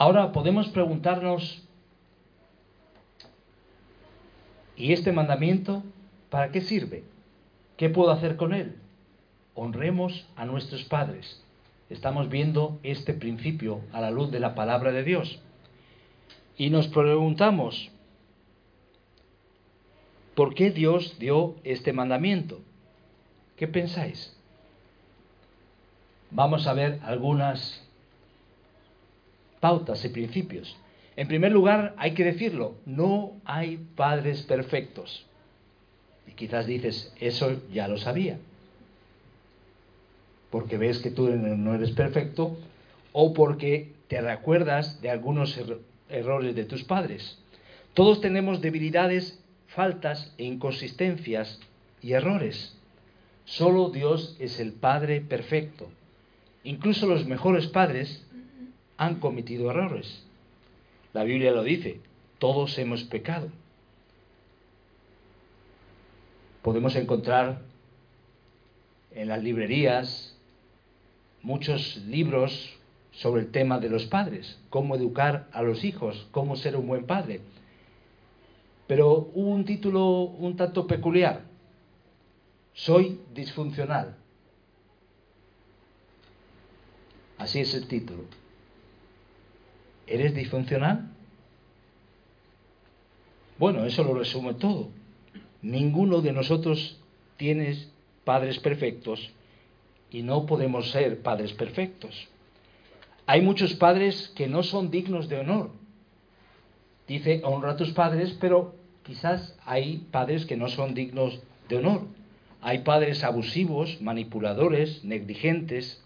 Ahora podemos preguntarnos, ¿y este mandamiento para qué sirve? ¿Qué puedo hacer con él? Honremos a nuestros padres. Estamos viendo este principio a la luz de la palabra de Dios. Y nos preguntamos, ¿por qué Dios dio este mandamiento? ¿Qué pensáis? Vamos a ver algunas pautas y principios. En primer lugar, hay que decirlo, no hay padres perfectos. Y quizás dices, eso ya lo sabía. Porque ves que tú no eres perfecto o porque te recuerdas de algunos er-, errores de tus padres. Todos tenemos debilidades, faltas e inconsistencias y errores. Solo Dios es el Padre perfecto. Incluso los mejores padres han cometido errores. La Biblia lo dice, todos hemos pecado. Podemos encontrar en las librerías muchos libros sobre el tema de los padres, cómo educar a los hijos, cómo ser un buen padre. Pero hubo un título un tanto peculiar. Soy disfuncional. Así es el título. ¿Eres disfuncional? Bueno, eso lo resume todo. Ninguno de nosotros tiene padres perfectos y no podemos ser padres perfectos. Hay muchos padres que no son dignos de honor. Dice, honra a tus padres, pero quizás hay padres que no son dignos de honor. Hay padres abusivos, manipuladores, negligentes.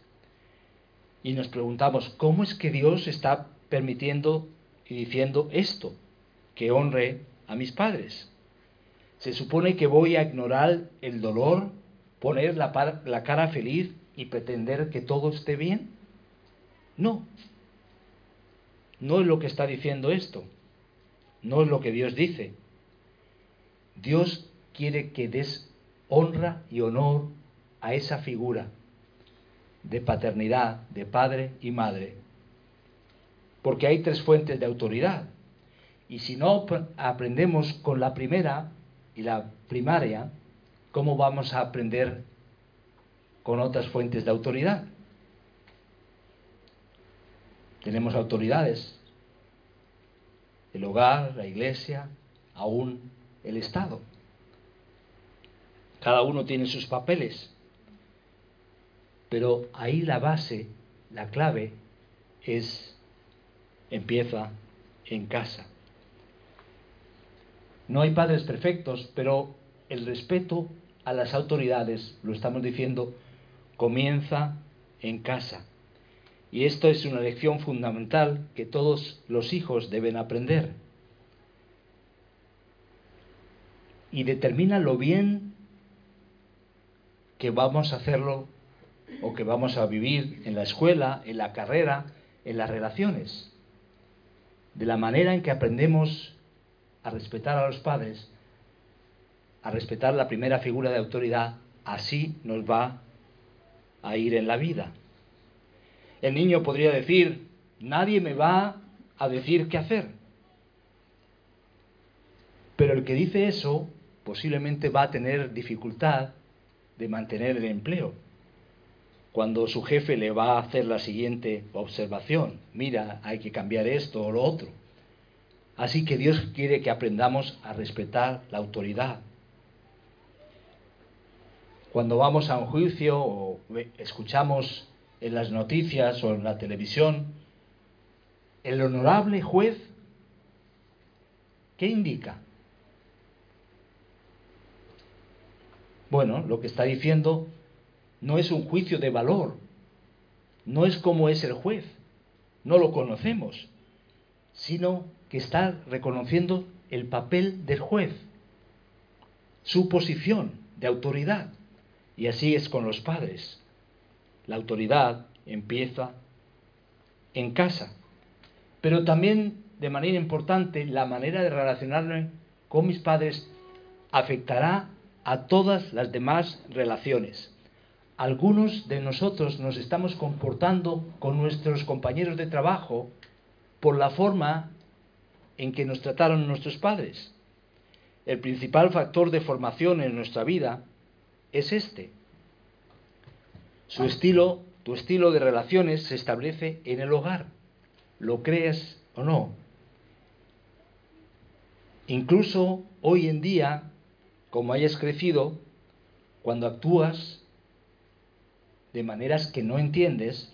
Y nos preguntamos, ¿cómo es que Dios está permitiendo y diciendo esto, que honre a mis padres. Se supone que voy a ignorar el dolor, poner la, la cara feliz y pretender que todo esté bien. No, no es lo que está diciendo esto, no es lo que Dios dice. Dios quiere que des honra y honor a esa figura de paternidad, de padre y madre, porque hay tres fuentes de autoridad. Y si no aprendemos con la primera y la primaria, ¿cómo vamos a aprender con otras fuentes de autoridad? Tenemos autoridades, el hogar, la iglesia, aún el Estado. Cada uno tiene sus papeles, pero ahí la base, la clave es empieza en casa. No hay padres perfectos, pero el respeto a las autoridades, lo estamos diciendo, comienza en casa. Y esto es una lección fundamental que todos los hijos deben aprender. Y determina lo bien que vamos a hacerlo o que vamos a vivir en la escuela, en la carrera, en las relaciones de la manera en que aprendemos a respetar a los padres, a respetar la primera figura de autoridad, así nos va a ir en la vida. El niño podría decir, nadie me va a decir qué hacer. Pero el que dice eso posiblemente va a tener dificultad de mantener el empleo cuando su jefe le va a hacer la siguiente observación, mira, hay que cambiar esto o lo otro. Así que Dios quiere que aprendamos a respetar la autoridad. Cuando vamos a un juicio o escuchamos en las noticias o en la televisión, el honorable juez, ¿qué indica? Bueno, lo que está diciendo no es un juicio de valor, no es como es el juez, no lo conocemos, sino que está reconociendo el papel del juez, su posición de autoridad. Y así es con los padres. La autoridad empieza en casa, pero también de manera importante la manera de relacionarme con mis padres afectará a todas las demás relaciones. Algunos de nosotros nos estamos comportando con nuestros compañeros de trabajo por la forma en que nos trataron nuestros padres. El principal factor de formación en nuestra vida es este. Su estilo, tu estilo de relaciones se establece en el hogar, lo creas o no. Incluso hoy en día, como hayas crecido, cuando actúas de maneras que no entiendes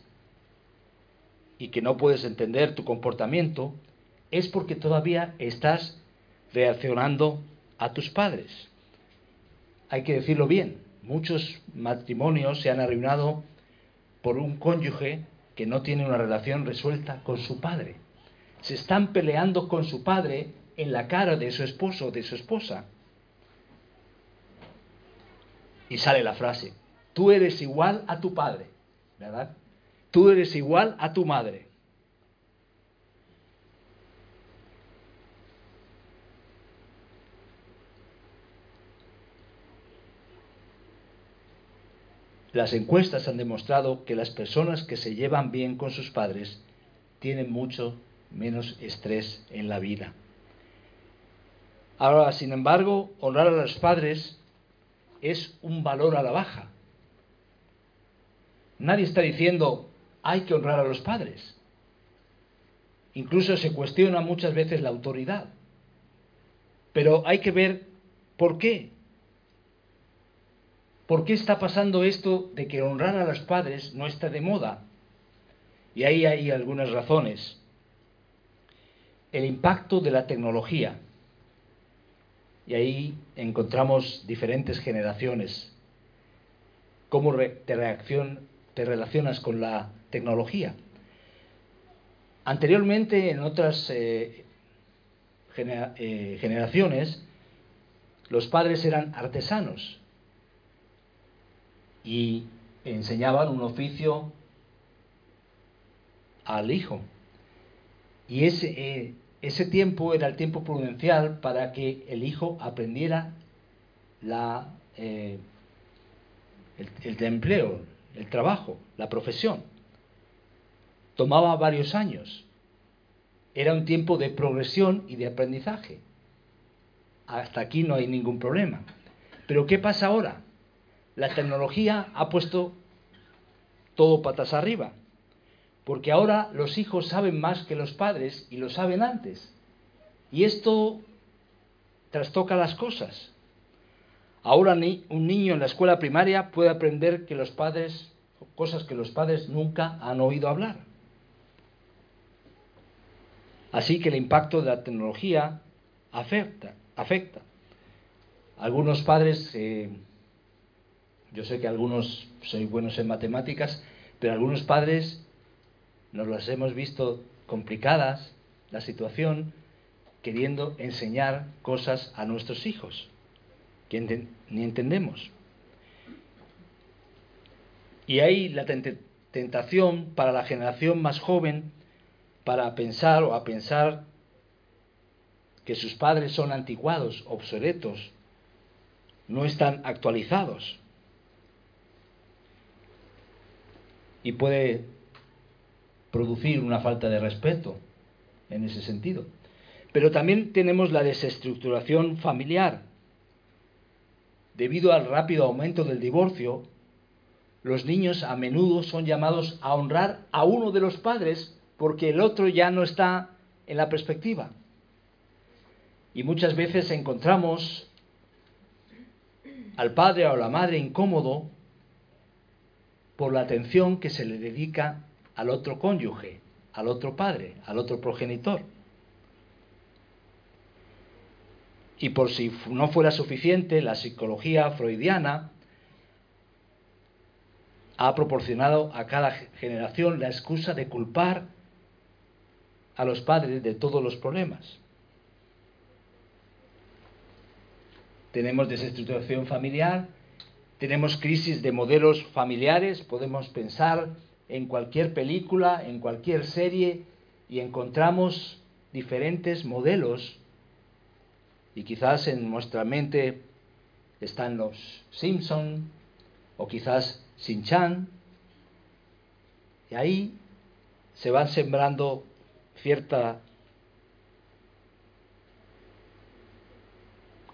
y que no puedes entender tu comportamiento, es porque todavía estás reaccionando a tus padres. Hay que decirlo bien, muchos matrimonios se han arruinado por un cónyuge que no tiene una relación resuelta con su padre. Se están peleando con su padre en la cara de su esposo o de su esposa. Y sale la frase, tú eres igual a tu padre, ¿verdad? Tú eres igual a tu madre. Las encuestas han demostrado que las personas que se llevan bien con sus padres tienen mucho menos estrés en la vida. Ahora, sin embargo, honrar a los padres es un valor a la baja. Nadie está diciendo hay que honrar a los padres. Incluso se cuestiona muchas veces la autoridad. Pero hay que ver por qué. ¿Por qué está pasando esto de que honrar a los padres no está de moda? Y ahí hay algunas razones. El impacto de la tecnología. Y ahí encontramos diferentes generaciones. ¿Cómo te, reacción, te relacionas con la tecnología? Anteriormente, en otras eh, eh, generaciones, los padres eran artesanos y enseñaban un oficio al hijo. Y ese, eh, ese tiempo era el tiempo prudencial para que el hijo aprendiera eh, el, empleo, el trabajo, la profesión. Tomaba varios años. Era un tiempo de progresión y de aprendizaje. Hasta aquí no hay ningún problema. Pero ¿qué pasa ahora? la tecnología ha puesto todo patas arriba. Porque ahora los hijos saben más que los padres y lo saben antes. Y esto trastoca las cosas. Ahora un niño en la escuela primaria puede aprender que los padres cosas que los padres nunca han oído hablar. Así que el impacto de la tecnología afecta, afecta. Algunos padres eh, yo sé que algunos sois buenos en matemáticas, pero algunos padres nos las hemos visto complicadas, la situación, queriendo enseñar cosas a nuestros hijos, que ni entendemos. Y hay la tentación para la generación más joven para pensar o a pensar que sus padres son anticuados, obsoletos, no están actualizados. y puede producir una falta de respeto en ese sentido. Pero también tenemos la desestructuración familiar. Debido al rápido aumento del divorcio, los niños a menudo son llamados a honrar a uno de los padres porque el otro ya no está en la perspectiva. Y muchas veces encontramos al padre o a la madre incómodo por la atención que se le dedica al otro cónyuge, al otro padre, al otro progenitor. Y por si no fuera suficiente, la psicología freudiana ha proporcionado a cada generación la excusa de culpar a los padres de todos los problemas. Tenemos desestructuración familiar, tenemos crisis de modelos familiares, podemos pensar en cualquier película, en cualquier serie, y encontramos diferentes modelos, y quizás en nuestra mente están los Simpson, o quizás Sin-Chan, y ahí se van sembrando cierta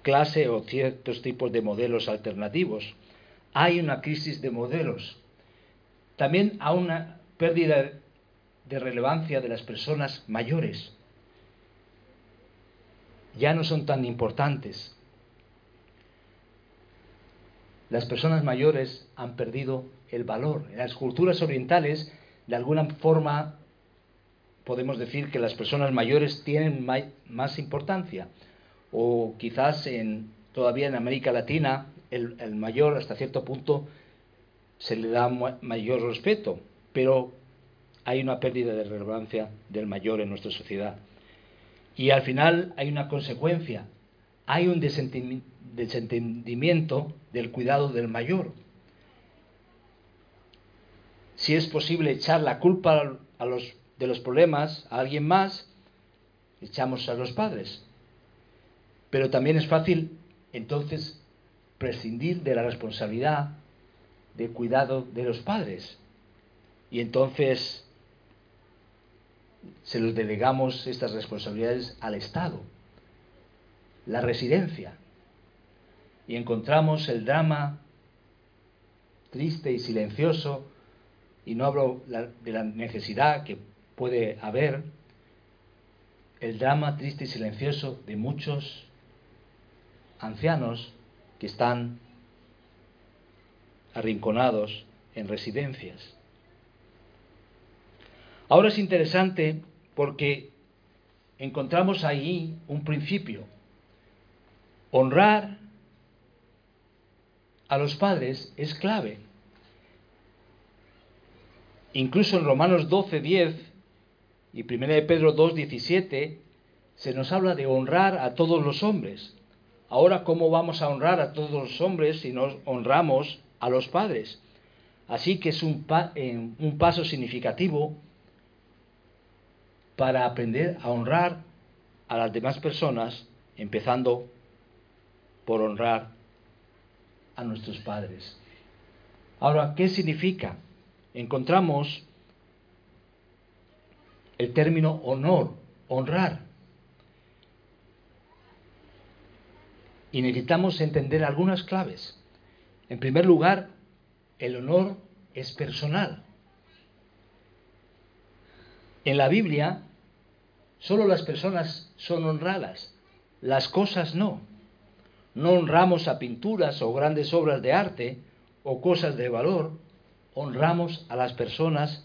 clase o ciertos tipos de modelos alternativos. Hay una crisis de modelos. También hay una pérdida de relevancia de las personas mayores. Ya no son tan importantes. Las personas mayores han perdido el valor. En las culturas orientales, de alguna forma, podemos decir que las personas mayores tienen más importancia. O quizás en, todavía en América Latina, el, el mayor hasta cierto punto se le da mayor respeto, pero hay una pérdida de relevancia del mayor en nuestra sociedad. Y al final hay una consecuencia, hay un desentendimiento del cuidado del mayor. Si es posible echar la culpa a los de los problemas a alguien más, echamos a los padres. Pero también es fácil entonces prescindir de la responsabilidad de cuidado de los padres. Y entonces se los delegamos estas responsabilidades al Estado, la residencia. Y encontramos el drama triste y silencioso, y no hablo de la necesidad que puede haber el drama triste y silencioso de muchos ancianos que están arrinconados en residencias. Ahora es interesante porque encontramos ahí un principio. Honrar a los padres es clave. Incluso en Romanos 12, 10 y 1 de Pedro 2, 17 se nos habla de honrar a todos los hombres. Ahora, ¿cómo vamos a honrar a todos los hombres si no honramos a los padres? Así que es un, un paso significativo para aprender a honrar a las demás personas, empezando por honrar a nuestros padres. Ahora, ¿qué significa? Encontramos el término honor, honrar. Y necesitamos entender algunas claves. En primer lugar, el honor es personal. En la Biblia, solo las personas son honradas, las cosas no. No honramos a pinturas o grandes obras de arte o cosas de valor, honramos a las personas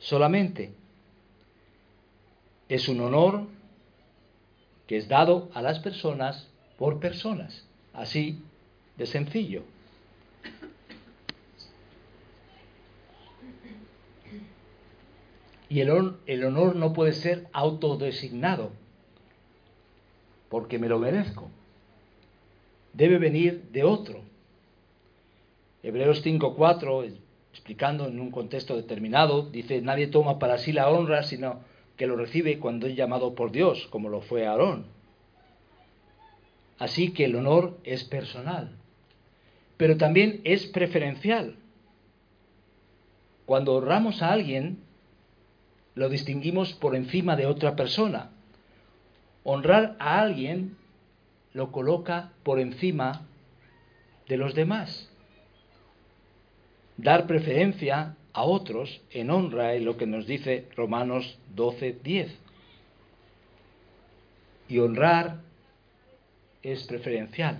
solamente es un honor que es dado a las personas por personas, así de sencillo. Y el, honor no puede ser autodesignado, porque me lo merezco. Debe venir de otro. Hebreos 5.4, explicando en un contexto determinado, dice, nadie toma para sí la honra, sino que lo recibe cuando es llamado por Dios, como lo fue Aarón. Así que el honor es personal, pero también es preferencial. Cuando honramos a alguien, lo distinguimos por encima de otra persona. Honrar a alguien lo coloca por encima de los demás. Dar preferencia a otros en honra en lo que nos dice Romanos 12, 10. Y honrar es preferencial.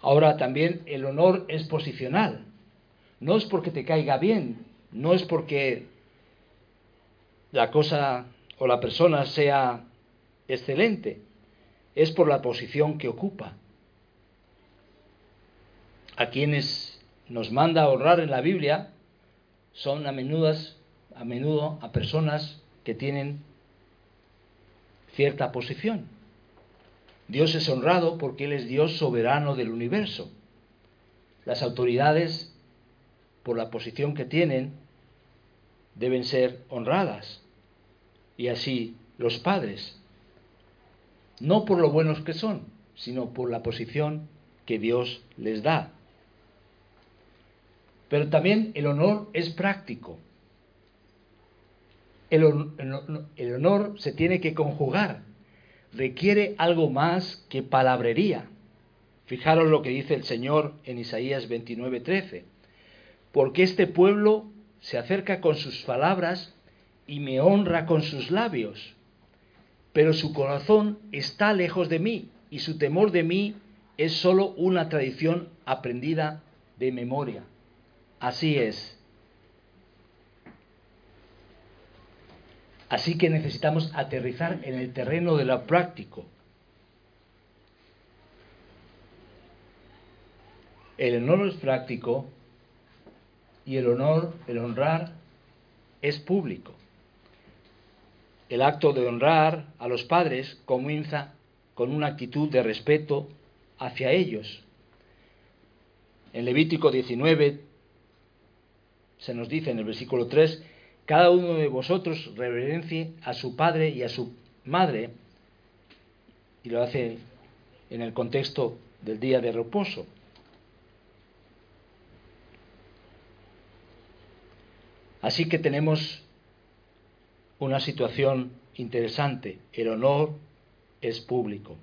Ahora también el honor es posicional. No es porque te caiga bien, no es porque la cosa o la persona sea excelente, es por la posición que ocupa. A quienes nos manda a honrar en la Biblia son a, menudas, a menudo a personas que tienen cierta posición. Dios es honrado porque Él es Dios soberano del universo. Las autoridades, por la posición que tienen, deben ser honradas. Y así los padres. No por lo buenos que son, sino por la posición que Dios les da. Pero también el honor es práctico. El, honor se tiene que conjugar. Requiere algo más que palabrería. Fijaros lo que dice el Señor en Isaías 29:13. Porque este pueblo se acerca con sus palabras y me honra con sus labios, pero su corazón está lejos de mí y su temor de mí es sólo una tradición aprendida de memoria. Así es. Así que necesitamos aterrizar en el terreno de lo práctico. El honor es práctico y el honor, el honrar, es público. El acto de honrar a los padres comienza con una actitud de respeto hacia ellos. En Levítico 19, se nos dice en el versículo 3, cada uno de vosotros reverencie a su padre y a su madre, y lo hace en el contexto del día de reposo. Así que tenemos una situación interesante. El honor es público.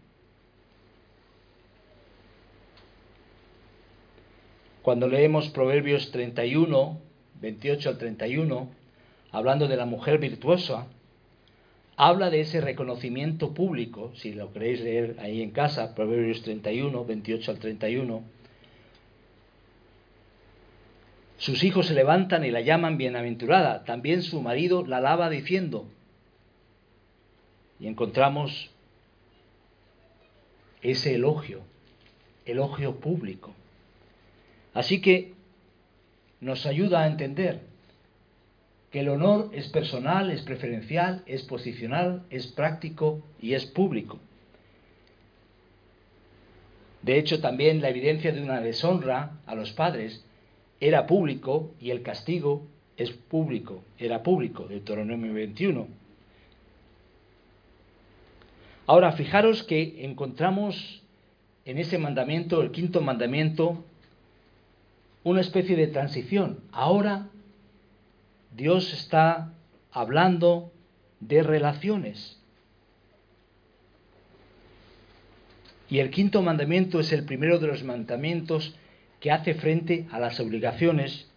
Cuando leemos Proverbios 31, 28 al 31, hablando de la mujer virtuosa, habla de ese reconocimiento público, si lo queréis leer ahí en casa, Proverbios 31, 28 al 31. Sus hijos se levantan y la llaman bienaventurada, también su marido la alaba diciendo, y encontramos ese elogio, elogio público. Así que nos ayuda a entender que el honor es personal, es preferencial, es posicional, es práctico y es público. De hecho, también la evidencia de una deshonra a los padres era público y el castigo es público, era público, Deuteronomio 21. Ahora, fijaros que encontramos en ese mandamiento, el quinto mandamiento, una especie de transición. Ahora Dios está hablando de relaciones. Y el quinto mandamiento es el primero de los mandamientos que hace frente a las obligaciones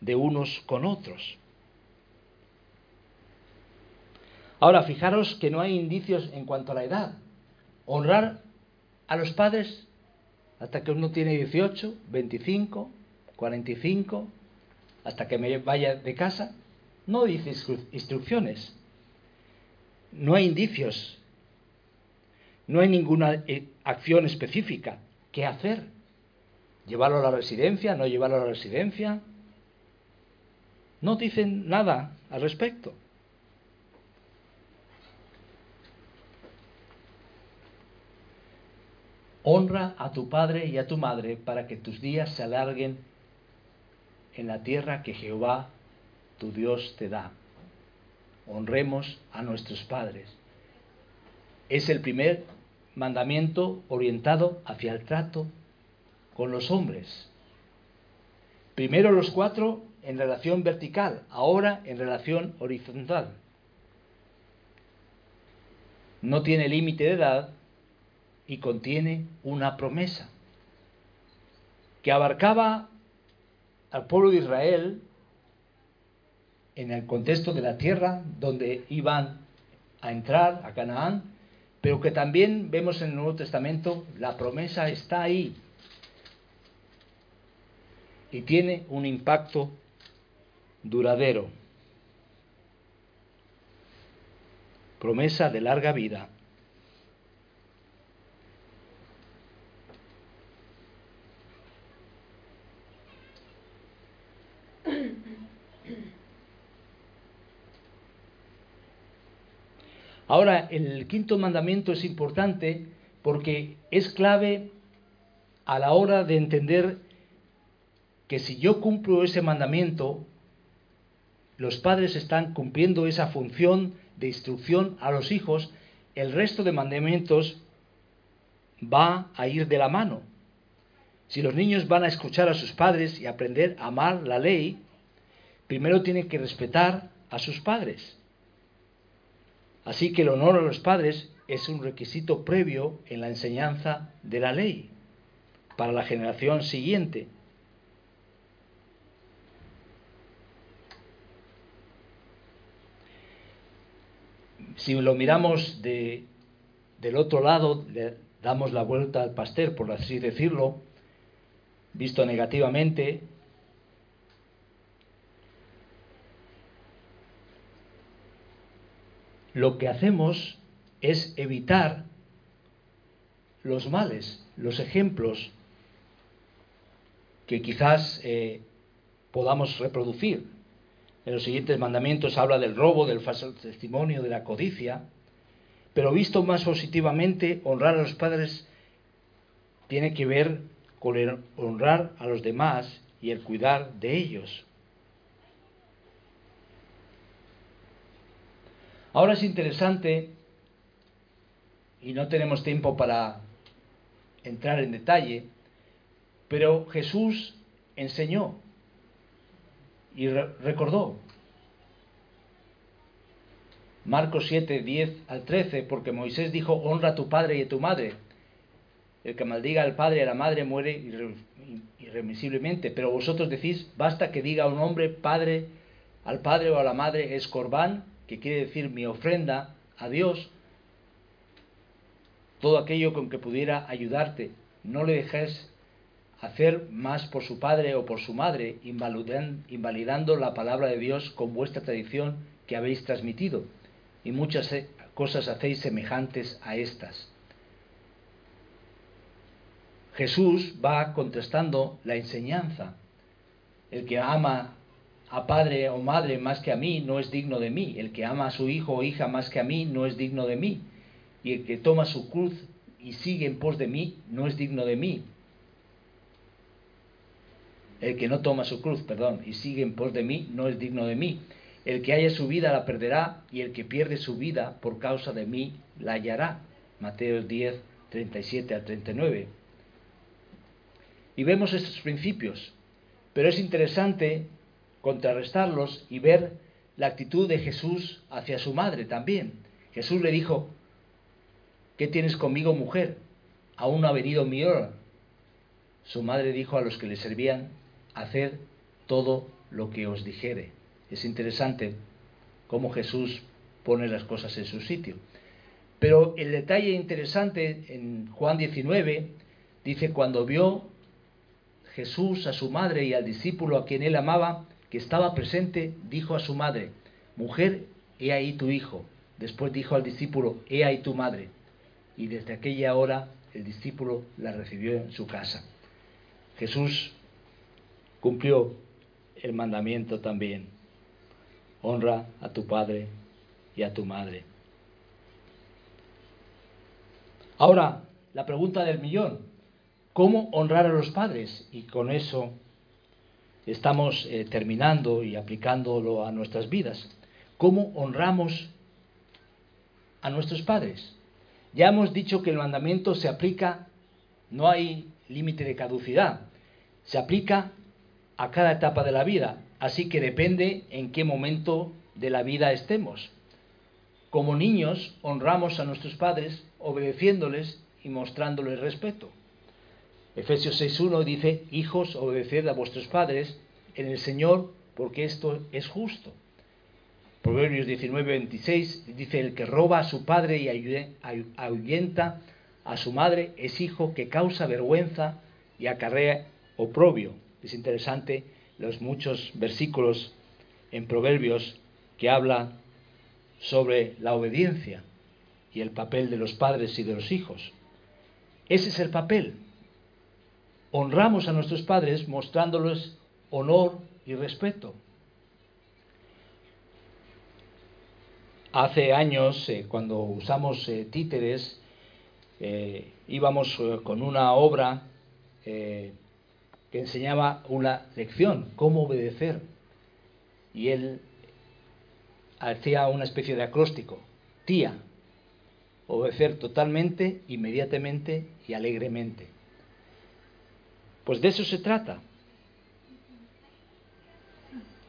de unos con otros. Ahora, fijaros que no hay indicios en cuanto a la edad. Honrar a los padres hasta que uno tiene 18, 25, 45, hasta que me vaya de casa, no dice instrucciones. No hay indicios. No hay ninguna eh, acción específica. ¿Qué hacer? ¿Llevarlo a la residencia? ¿No llevarlo a la residencia? No dicen nada al respecto. Honra a tu padre y a tu madre para que tus días se alarguen en la tierra que Jehová tu Dios te da. Honremos a nuestros padres. Es el primer mandamiento orientado hacia el trato con los hombres. Primero los cuatro en relación vertical, ahora en relación horizontal. No tiene límite de edad y contiene una promesa que abarcaba al pueblo de Israel en el contexto de la tierra donde iban a entrar a Canaán, pero que también vemos en el Nuevo Testamento, la promesa está ahí y tiene un impacto duradero. Promesa de larga vida. Ahora, el quinto mandamiento es importante porque es clave a la hora de entender que si yo cumplo ese mandamiento, los padres están cumpliendo esa función de instrucción a los hijos, el resto de mandamientos va a ir de la mano. Si los niños van a escuchar a sus padres y aprender a amar la ley, primero tienen que respetar a sus padres. Así que el honor a los padres es un requisito previo en la enseñanza de la ley para la generación siguiente. Si lo miramos de, del otro lado, le damos la vuelta al pastel, por así decirlo, visto negativamente, lo que hacemos es evitar los males, los ejemplos que quizás eh, podamos reproducir. En los siguientes mandamientos habla del robo, del falso testimonio, de la codicia, pero visto más positivamente, honrar a los padres tiene que ver con honrar a los demás y el cuidar de ellos. Ahora es interesante, y no tenemos tiempo para entrar en detalle, pero Jesús enseñó y recordó. Marcos 7, 10 al 13, porque Moisés dijo, honra a tu padre y a tu madre. El que maldiga al padre y a la madre muere irremisiblemente, pero vosotros decís, basta que diga un hombre padre al padre o a la madre es corbán que quiere decir mi ofrenda a Dios, todo aquello con que pudiera ayudarte. No le dejes hacer más por su padre o por su madre, invalidando la palabra de Dios con vuestra tradición que habéis transmitido. Y muchas eh, cosas hacéis semejantes a estas. Jesús va contestando la enseñanza. El que ama a padre o madre más que a mí no es digno de mí. El que ama a su hijo o hija más que a mí no es digno de mí. Y el que toma su cruz y sigue en pos de mí no es digno de mí. El que no toma su cruz, perdón, y sigue en pos de mí no es digno de mí. El que haya su vida la perderá y el que pierde su vida por causa de mí la hallará. Mateo 10, 37 a 39. Y vemos estos principios. Pero es interesante contrarrestarlos y ver la actitud de Jesús hacia su madre también. Jesús le dijo, ¿qué tienes conmigo mujer? Aún no ha venido mi hora. Su madre dijo a los que le servían, haced todo lo que os dijere. Es interesante cómo Jesús pone las cosas en su sitio. Pero el detalle interesante en Juan 19 dice, cuando vio Jesús a su madre y al discípulo a quien él amaba, que estaba presente, dijo a su madre, Mujer, he ahí tu hijo. Después dijo al discípulo, He ahí tu madre. Y desde aquella hora el discípulo la recibió en su casa. Jesús cumplió el mandamiento también. Honra a tu padre y a tu madre. Ahora, la pregunta del millón. ¿Cómo honrar a los padres? Y con eso estamos eh, terminando y aplicándolo a nuestras vidas. ¿Cómo honramos a nuestros padres? Ya hemos dicho que el mandamiento se aplica, no hay límite de caducidad, se aplica a cada etapa de la vida, así que depende en qué momento de la vida estemos. Como niños honramos a nuestros padres obedeciéndoles y mostrándoles respeto. Efesios 6.1 dice, hijos, obedeced a vuestros padres en el Señor, porque esto es justo. Proverbios 19.26 dice, el que roba a su padre y ahuyenta a su madre es hijo que causa vergüenza y acarrea oprobio. Es interesante los muchos versículos en Proverbios que hablan sobre la obediencia y el papel de los padres y de los hijos. Ese es el papel honramos a nuestros padres mostrándoles honor y respeto. Hace años, eh, cuando usamos eh, títeres, eh, íbamos con una obra que enseñaba una lección, cómo obedecer. Y él hacía una especie de acróstico, tía, obedecer totalmente, inmediatamente y alegremente. Pues de eso se trata.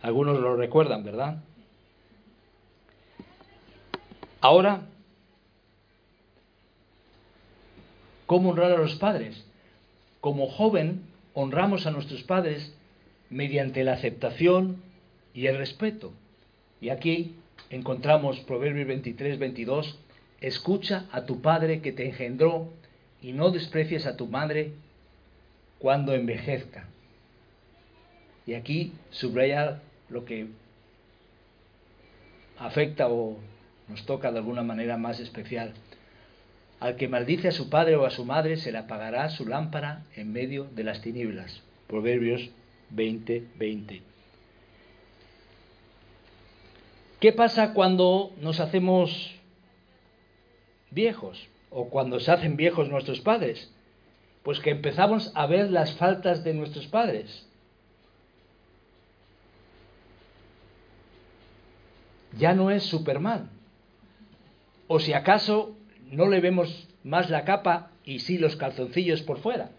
Algunos lo recuerdan, ¿verdad? Ahora, ¿cómo honrar a los padres? Como joven, honramos a nuestros padres mediante la aceptación y el respeto. Y aquí encontramos Proverbios 23, 22, escucha a tu padre que te engendró y no desprecies a tu madre cuando envejezca. Y aquí subraya lo que afecta o nos toca de alguna manera más especial. Al que maldice a su padre o a su madre se le apagará su lámpara en medio de las tinieblas. Proverbios 20, 20. ¿Qué pasa cuando nos hacemos viejos o cuando se hacen viejos nuestros padres? Pues que empezamos a ver las faltas de nuestros padres. Ya no es Superman, o si acaso no le vemos más la capa y sí los calzoncillos por fuera.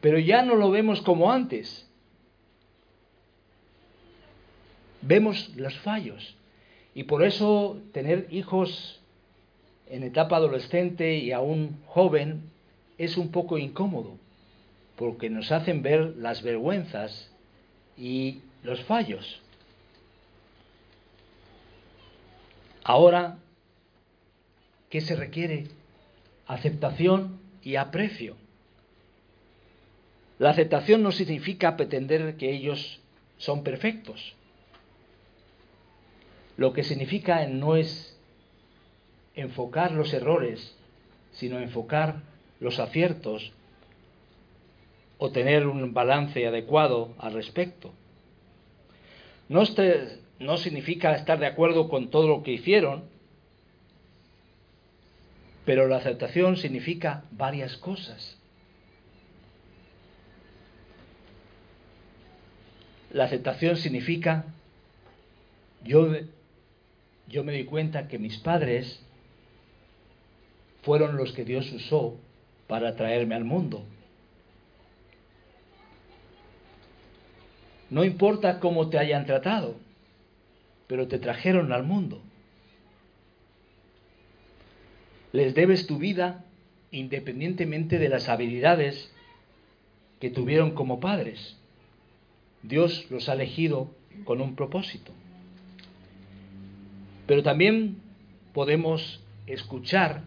Pero ya no lo vemos como antes. Vemos los fallos. Y por eso tener hijos en etapa adolescente y aún joven es un poco incómodo, porque nos hacen ver las vergüenzas y los fallos. Ahora, ¿qué se requiere? Aceptación y aprecio. La aceptación no significa pretender que ellos son perfectos. Lo que significa no es enfocar los errores, sino enfocar los aciertos o tener un balance adecuado al respecto. No, no significa estar de acuerdo con todo lo que hicieron, pero la aceptación significa varias cosas. La aceptación significa, yo, yo me di cuenta que mis padres fueron los que Dios usó para traerme al mundo. No importa cómo te hayan tratado, pero te trajeron al mundo. Les debes tu vida independientemente de las habilidades que tuvieron como padres. Dios los ha elegido con un propósito. Pero también podemos escuchar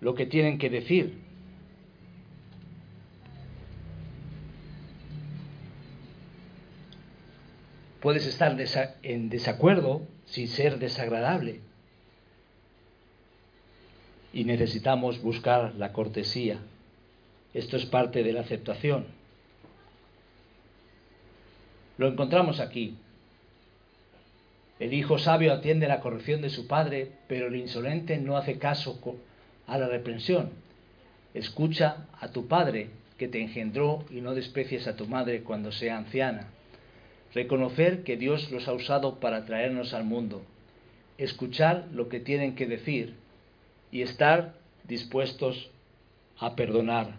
lo que tienen que decir Puedes estar en desacuerdo sin ser desagradable. Y necesitamos buscar la cortesía. Esto es parte de la aceptación. Lo encontramos aquí. El hijo sabio atiende la corrección de su padre, pero el insolente no hace caso a la reprensión. Escucha a tu padre que te engendró y no desprecies a tu madre cuando sea anciana. Reconocer que Dios los ha usado para traernos al mundo, escuchar lo que tienen que decir y estar dispuestos a perdonar.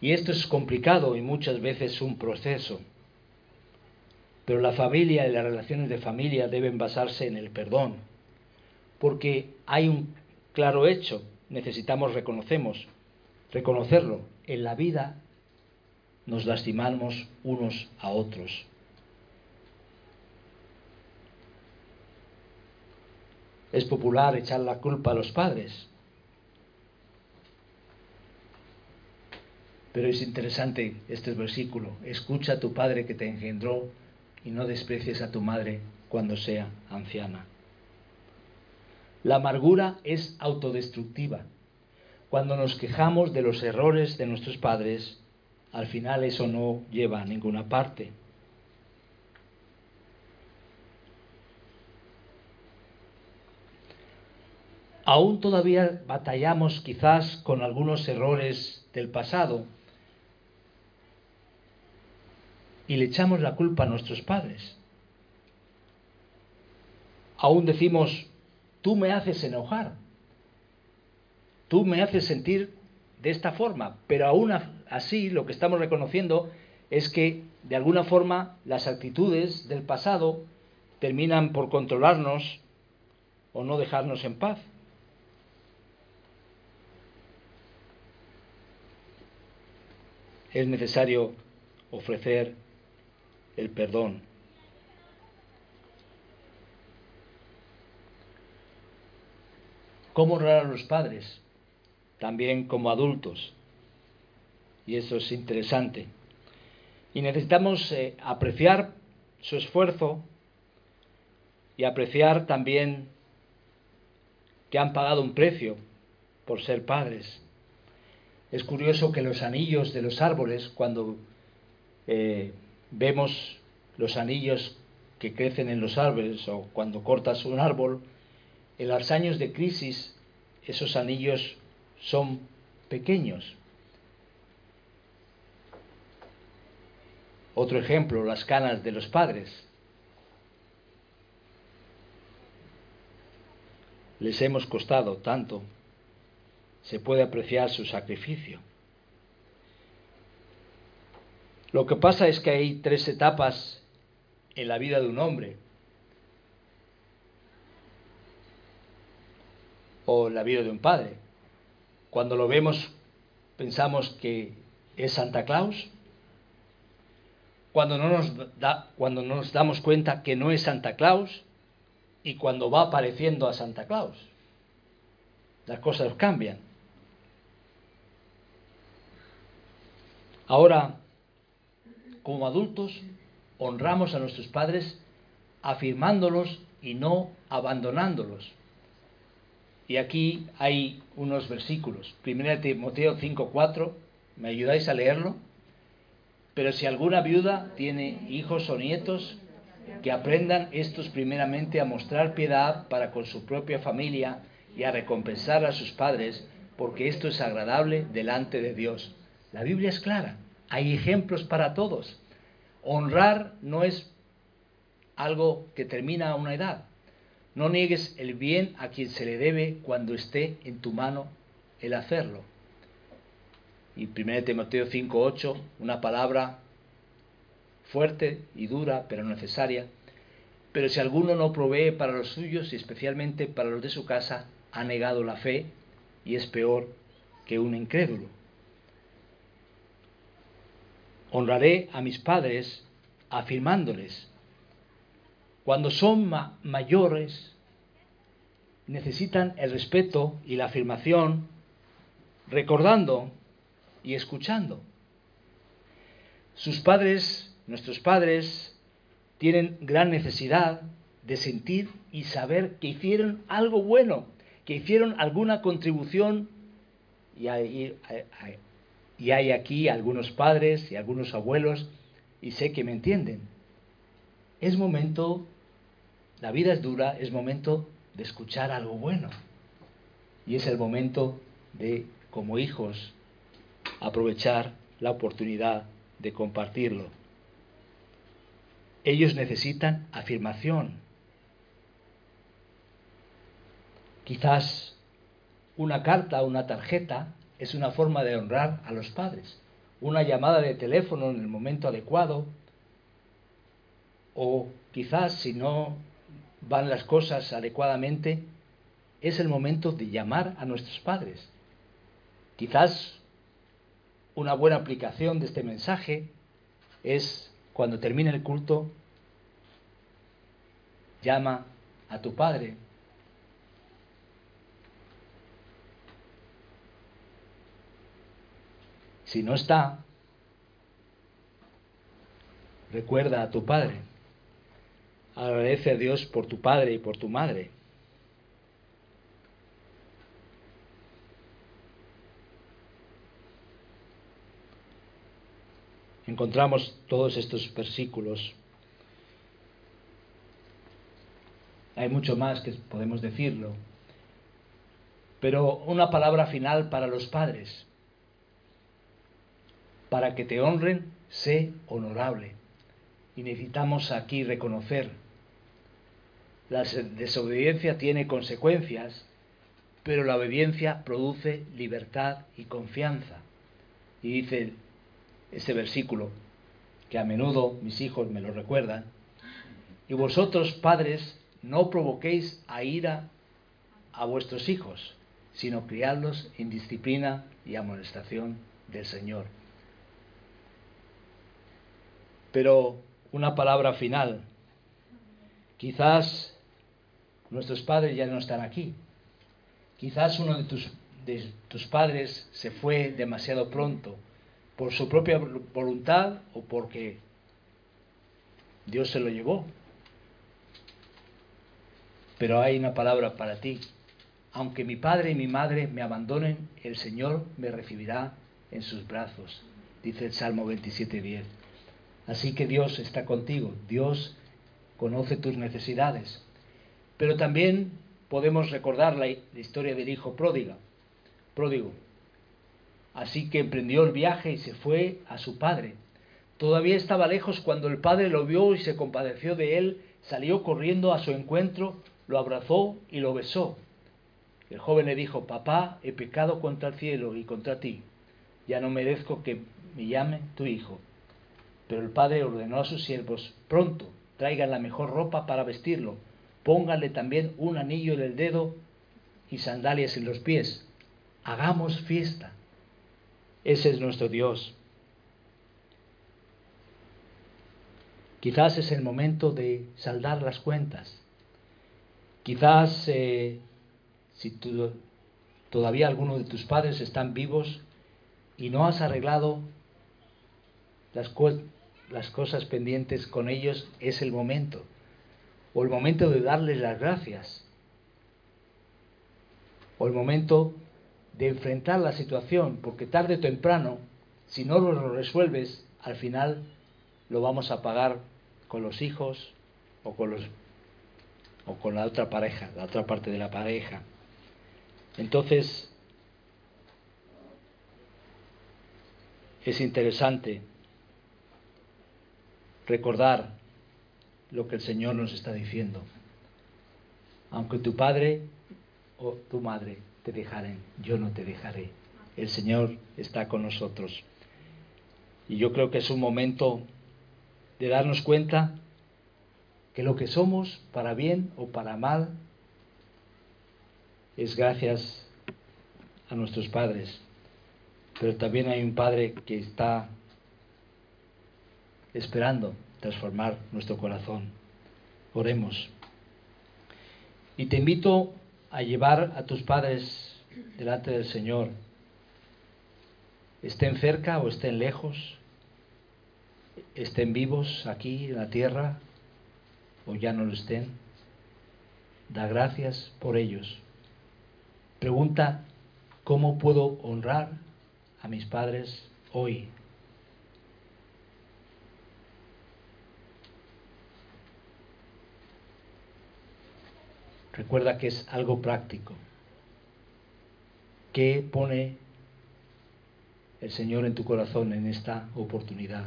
Y esto es complicado y muchas veces un proceso. Pero la familia y las relaciones de familia deben basarse en el perdón. Porque hay un claro hecho, necesitamos reconocemos, reconocerlo. En la vida nos lastimamos unos a otros. Es popular echar la culpa a los padres, pero es interesante este versículo. Escucha a tu padre que te engendró y no desprecies a tu madre cuando sea anciana. La amargura es autodestructiva. Cuando nos quejamos de los errores de nuestros padres, al final eso no lleva a ninguna parte. Aún todavía batallamos quizás con algunos errores del pasado y le echamos la culpa a nuestros padres. Aún decimos, tú me haces enojar, tú me haces sentir de esta forma, pero aún así lo que estamos reconociendo es que de alguna forma las actitudes del pasado terminan por controlarnos o no dejarnos en paz. Es necesario ofrecer el perdón. ¿Cómo honrar a los padres? También como adultos. Y eso es interesante. Y necesitamos eh, apreciar su esfuerzo y apreciar también que han pagado un precio por ser padres. Es curioso que los anillos de los árboles, cuando eh, vemos los anillos que crecen en los árboles o cuando cortas un árbol, en los años de crisis esos anillos son pequeños. Otro ejemplo, las canas de los padres. Les hemos costado tanto, se puede apreciar su sacrificio. Lo que pasa es que hay tres etapas en la vida de un hombre, o en la vida de un padre. Cuando lo vemos pensamos que es Santa Claus, cuando no nos, nos damos cuenta que no es Santa Claus y cuando va apareciendo a Santa Claus. Las cosas cambian. Ahora, como adultos, honramos a nuestros padres afirmándolos y no abandonándolos. Y aquí hay unos versículos. Primera Timoteo 5:4, ¿me ayudáis a leerlo? Pero si alguna viuda tiene hijos o nietos, que aprendan estos primeramente a mostrar piedad para con su propia familia y a recompensar a sus padres, porque esto es agradable delante de Dios. La Biblia es clara, hay ejemplos para todos. Honrar no es algo que termina a una edad. No niegues el bien a quien se le debe cuando esté en tu mano el hacerlo. Y 1 Timoteo 5:8, una palabra fuerte y dura, pero necesaria. Pero si alguno no provee para los suyos y especialmente para los de su casa, ha negado la fe y es peor que un incrédulo. Honraré a mis padres afirmándoles, cuando son mayores, necesitan el respeto y la afirmación, recordando y escuchando. Sus padres, nuestros padres, tienen gran necesidad de sentir y saber que hicieron algo bueno, que hicieron alguna contribución. Y hay, y hay aquí algunos padres y algunos abuelos, y sé que me entienden. Es momento la vida es dura, es momento de escuchar algo bueno. Y es el momento de, como hijos, aprovechar la oportunidad de compartirlo. Ellos necesitan afirmación. Quizás una carta, una tarjeta, es una forma de honrar a los padres. Una llamada de teléfono en el momento adecuado. O quizás si no van las cosas adecuadamente, es el momento de llamar a nuestros padres. Quizás una buena aplicación de este mensaje es cuando termine el culto, llama a tu padre. Si no está, recuerda a tu padre. Agradece a Dios por tu padre y por tu madre. Encontramos todos estos versículos. Hay mucho más que podemos decirlo, Pero una palabra final para los padres. Para que te honren, sé honorable. Y necesitamos aquí reconocer, la desobediencia tiene consecuencias, pero la obediencia produce libertad y confianza. Y dice este versículo, que a menudo mis hijos me lo recuerdan, y vosotros padres no provoquéis a ira a vuestros hijos, sino criadlos en disciplina y amonestación del Señor. Pero una palabra final. Quizás nuestros padres ya no están aquí. Quizás uno de tus, de tus padres se fue demasiado pronto por su propia voluntad o porque Dios se lo llevó. Pero hay una palabra para ti. Aunque mi padre y mi madre me abandonen, el Señor me recibirá en sus brazos, dice el Salmo 27.10. Así que Dios está contigo, Dios conoce tus necesidades. Pero también podemos recordar la, historia del hijo pródigo. pródigo. Así que emprendió el viaje y se fue a su padre. Todavía estaba lejos cuando el padre lo vio y se compadeció de él, salió corriendo a su encuentro, lo abrazó y lo besó. El joven le dijo, papá, he pecado contra el cielo y contra ti, ya no merezco que me llame tu hijo. Pero el padre ordenó a sus siervos, pronto, traigan la mejor ropa para vestirlo, pónganle también un anillo en el dedo y sandalias en los pies. Hagamos fiesta. Ese es nuestro Dios. Quizás es el momento de saldar las cuentas. Quizás eh, si todavía alguno de tus padres están vivos y no has arreglado las, las cosas pendientes con ellos, es el momento. O el momento de darles las gracias. O el momento de enfrentar la situación, porque tarde o temprano, si no lo resuelves, al final lo vamos a pagar con los hijos o con los o con la otra pareja, la otra parte de la pareja. Entonces, es interesante recordar lo que el Señor nos está diciendo. Aunque tu padre o tu madre te dejaren, yo no te dejaré. El Señor está con nosotros. Y yo creo que es un momento de darnos cuenta que lo que somos, para bien o para mal, es gracias a nuestros padres. Pero también hay un Padre que está esperando transformar nuestro corazón. Oremos. Y te invito a llevar a tus padres delante del Señor, estén cerca o estén lejos, estén vivos aquí en la tierra o ya no lo estén. Da gracias por ellos. Pregunta, ¿cómo puedo honrar a mis padres hoy? Recuerda que es algo práctico. ¿Qué pone el Señor en tu corazón en esta oportunidad?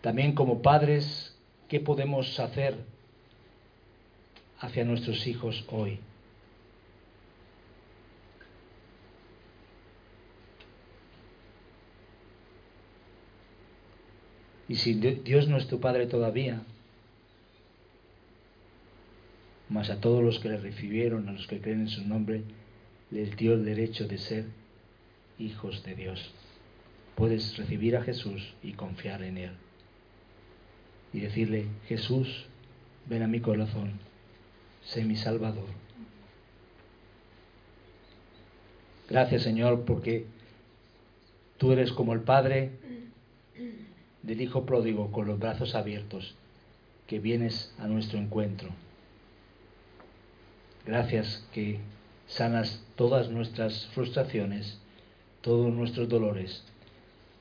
También como padres, ¿qué podemos hacer hacia nuestros hijos hoy? Y si Dios no es tu Padre todavía, mas a todos los que le recibieron, a los que creen en su nombre, les dio el derecho de ser hijos de Dios. Puedes recibir a Jesús y confiar en Él. Y decirle, Jesús, ven a mi corazón, sé mi Salvador. Gracias Señor porque tú eres como el Padre del Hijo pródigo con los brazos abiertos, que vienes a nuestro encuentro. Gracias que sanas todas nuestras frustraciones, todos nuestros dolores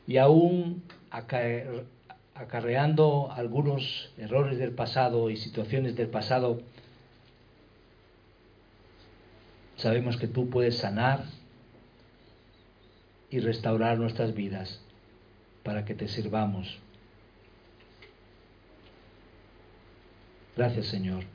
y aún acarreando algunos errores del pasado y situaciones del pasado, Sabemos que tú puedes sanar y restaurar nuestras vidas para que te sirvamos. Gracias Señor.